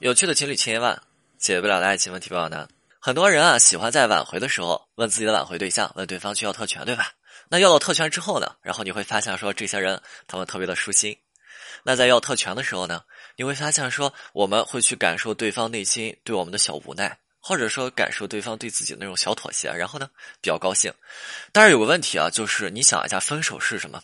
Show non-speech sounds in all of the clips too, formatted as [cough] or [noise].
有趣的情侣千言万，解决不了的爱情问题不好难。很多人啊，喜欢在挽回的时候问自己的挽回对象，问对方去要特权，对吧？那要到特权之后呢？然后你会发现说，这些人他们特别的舒心。那在要特权的时候呢，你会发现说，我们会去感受对方内心对我们的小无奈，或者说感受对方对自己的那种小妥协，然后呢，比较高兴。但是有个问题啊，就是你想一下，分手是什么？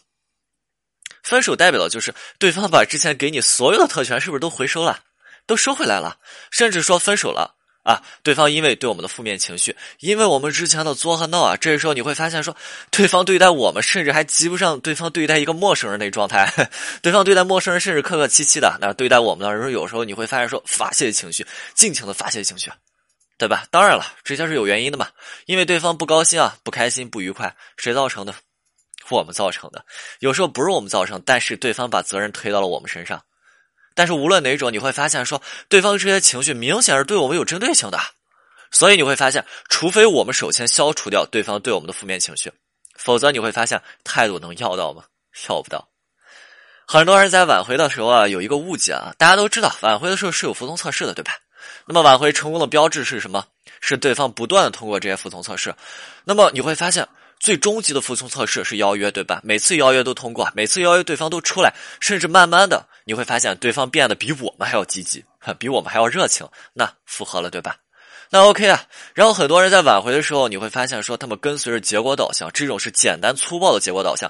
分手代表的就是对方把之前给你所有的特权是不是都回收了？都收回来了，甚至说分手了啊！对方因为对我们的负面情绪，因为我们之前的作和闹啊，这时候你会发现说，对方对待我们，甚至还及不上对方对待一个陌生人那状态。[laughs] 对方对待陌生人，甚至客客气气的，那对待我们的时候，有时候你会发现说，发泄情绪，尽情的发泄情绪，对吧？当然了，这些是有原因的嘛，因为对方不高兴啊，不开心，不愉快，谁造成的？我们造成的。有时候不是我们造成，但是对方把责任推到了我们身上。但是无论哪种，你会发现说，对方这些情绪明显是对我们有针对性的，所以你会发现，除非我们首先消除掉对方对我们的负面情绪，否则你会发现态度能要到吗？要不到。很多人在挽回的时候啊，有一个误解啊，大家都知道挽回的时候是有服从测试的，对吧？那么挽回成功的标志是什么？是对方不断的通过这些服从测试。那么你会发现。最终极的服从测试是邀约，对吧？每次邀约都通过，每次邀约对方都出来，甚至慢慢的你会发现对方变得比我们还要积极，比我们还要热情，那复合了，对吧？[laughs] 那 OK 啊。然后很多人在挽回的时候，你会发现说他们跟随着结果导向，这种是简单粗暴的结果导向。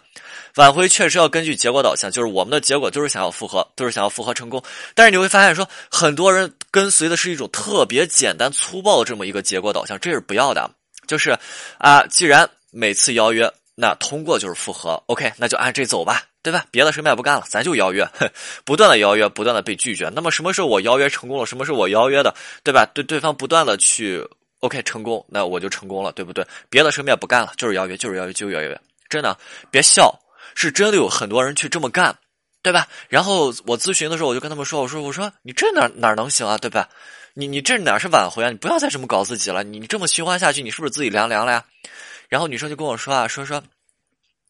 挽回确实要根据结果导向，就是我们的结果都是想要复合，都是想要复合成功。但是你会发现说，很多人跟随的是一种特别简单粗暴的这么一个结果导向，这是不要的。就是啊，既然每次邀约，那通过就是复合，OK，那就按这走吧，对吧？别的什么也不干了，咱就邀约，[laughs] 不断的邀约，不断的被拒绝。那么什么时候我邀约成功了？什么是我邀约的，对吧？对对方不断的去 OK 成功，那我就成功了，对不对？别的什么也不干了，就是邀约，就是邀约，就是邀约。真的，别笑，是真的有很多人去这么干，对吧？然后我咨询的时候，我就跟他们说，我说我说你这哪哪能行啊，对吧？你你这哪是挽回啊？你不要再这么搞自己了，你你这么循环下去，你是不是自己凉凉了呀？然后女生就跟我说啊，说说，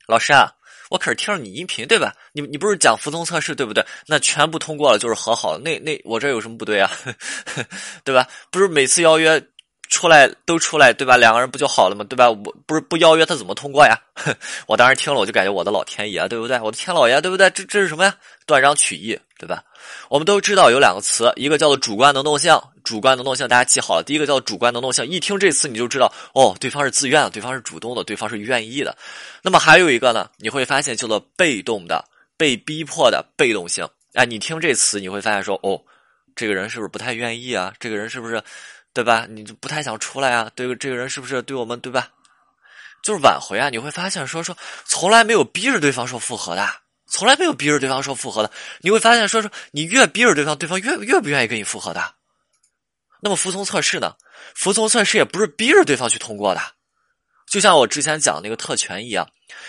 老师啊，我可是听了你音频对吧？你你不是讲服从测试对不对？那全部通过了就是和好，那那我这有什么不对啊？[laughs] 对吧？不是每次邀约出来都出来对吧？两个人不就好了吗？对吧？我不是不邀约他怎么通过呀？[laughs] 我当时听了我就感觉我的老天爷对不对？我的天老爷对不对？这这是什么呀？断章取义对吧？我们都知道有两个词，一个叫做主观能动性。主观能动性，大家记好了。第一个叫主观能动性，一听这词你就知道，哦，对方是自愿的，对方是主动的，对方是愿意的。那么还有一个呢，你会发现叫做被动的、被逼迫的被动性。哎，你听这词你会发现说，哦，这个人是不是不太愿意啊？这个人是不是，对吧？你就不太想出来啊？对，这个人是不是对我们，对吧？就是挽回啊，你会发现说说从来没有逼着对方说复合的，从来没有逼着对方说复合的。你会发现说说你越逼着对方，对方越越不愿意跟你复合的。那么服从测试呢？服从测试也不是逼着对方去通过的，就像我之前讲那个特权一样，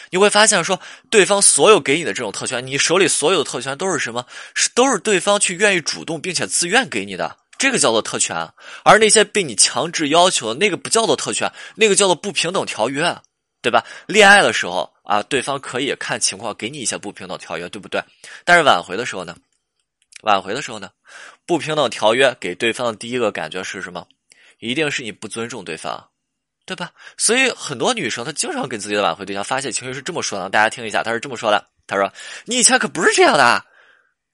你会发现说，对方所有给你的这种特权，你手里所有的特权都是什么？是都是对方去愿意主动并且自愿给你的，这个叫做特权。而那些被你强制要求的那个不叫做特权，那个叫做不平等条约，对吧？恋爱的时候啊，对方可以看情况给你一些不平等条约，对不对？但是挽回的时候呢？挽回的时候呢，不平等条约给对方的第一个感觉是什么？一定是你不尊重对方，对吧？所以很多女生她经常跟自己的挽回对象发泄情绪是这么说的，大家听一下，她是这么说的：“她说你以前可不是这样的，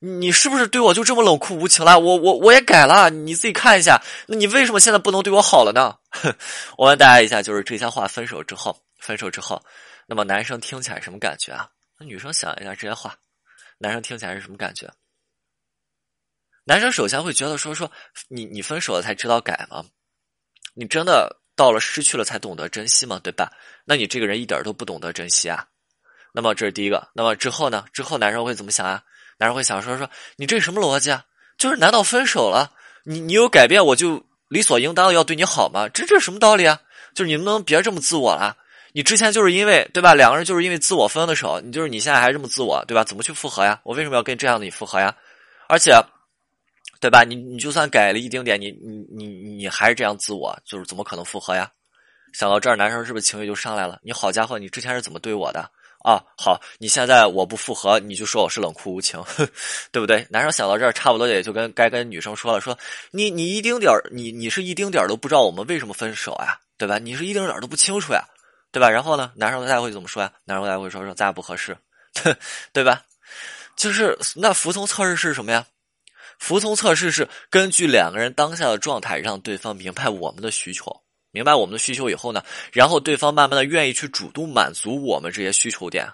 你是不是对我就这么冷酷无情了？我我我也改了，你自己看一下，那你为什么现在不能对我好了呢？” [laughs] 我问大家一下，就是这些话分手之后，分手之后，那么男生听起来什么感觉啊？那女生想一下这些话，男生听起来是什么感觉？男生首先会觉得说说你你分手了才知道改吗？你真的到了失去了才懂得珍惜吗？对吧？那你这个人一点都不懂得珍惜啊。那么这是第一个。那么之后呢？之后男生会怎么想啊？男生会想说说你这什么逻辑啊？就是难道分手了，你你有改变我就理所应当的要对你好吗？这这什么道理啊？就是你能不能别这么自我了？你之前就是因为对吧？两个人就是因为自我分的手，你就是你现在还这么自我对吧？怎么去复合呀？我为什么要跟这样的你复合呀？而且。对吧？你你就算改了一丁点，你你你你还是这样自我，就是怎么可能复合呀？想到这儿，男生是不是情绪就上来了？你好家伙，你之前是怎么对我的？啊，好，你现在我不复合，你就说我是冷酷无情，[laughs] 对不对？男生想到这儿，差不多也就跟该跟女生说了，说你你一丁点儿，你你是一丁点儿都不知道我们为什么分手呀，对吧？你是一丁点儿都不清楚呀，对吧？然后呢，男生大家会怎么说呀？男生大会说说咱俩不合适，[laughs] 对吧？就是那服从测试是什么呀？服从测试是根据两个人当下的状态，让对方明白我们的需求，明白我们的需求以后呢，然后对方慢慢的愿意去主动满足我们这些需求点，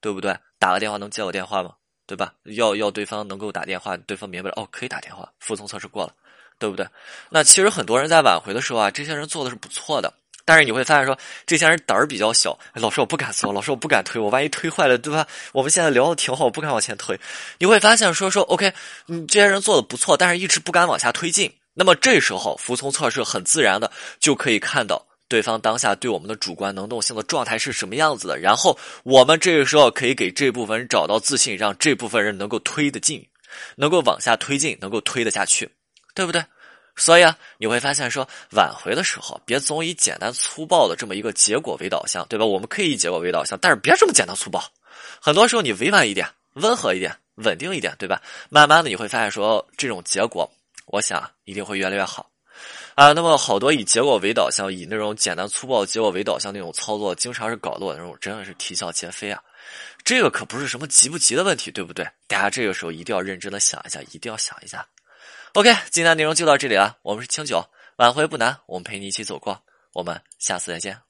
对不对？打个电话能接我电话吗？对吧？要要对方能够打电话，对方明白了哦，可以打电话，服从测试过了，对不对？那其实很多人在挽回的时候啊，这些人做的是不错的。但是你会发现，说这些人胆儿比较小。老师，我不敢做，老师，我不敢推，我万一推坏了，对吧？我们现在聊的挺好，我不敢往前推。你会发现，说说 OK，你这些人做的不错，但是一直不敢往下推进。那么这时候，服从测试很自然的就可以看到对方当下对我们的主观能动性的状态是什么样子的。然后我们这个时候可以给这部分人找到自信，让这部分人能够推得进，能够往下推进，能够推得下去，对不对？所以啊，你会发现说挽回的时候，别总以简单粗暴的这么一个结果为导向，对吧？我们可以以结果为导向，但是别这么简单粗暴。很多时候你委婉一点、温和一点、稳定一点，对吧？慢慢的你会发现说这种结果，我想一定会越来越好啊。那么好多以结果为导向、以那种简单粗暴结果为导向那种操作，经常是搞得我那种真的是啼笑皆非啊。这个可不是什么急不急的问题，对不对？大家这个时候一定要认真的想一下，一定要想一下。OK，今天的内容就到这里了。我们是清酒，挽回不难，我们陪你一起走过。我们下次再见。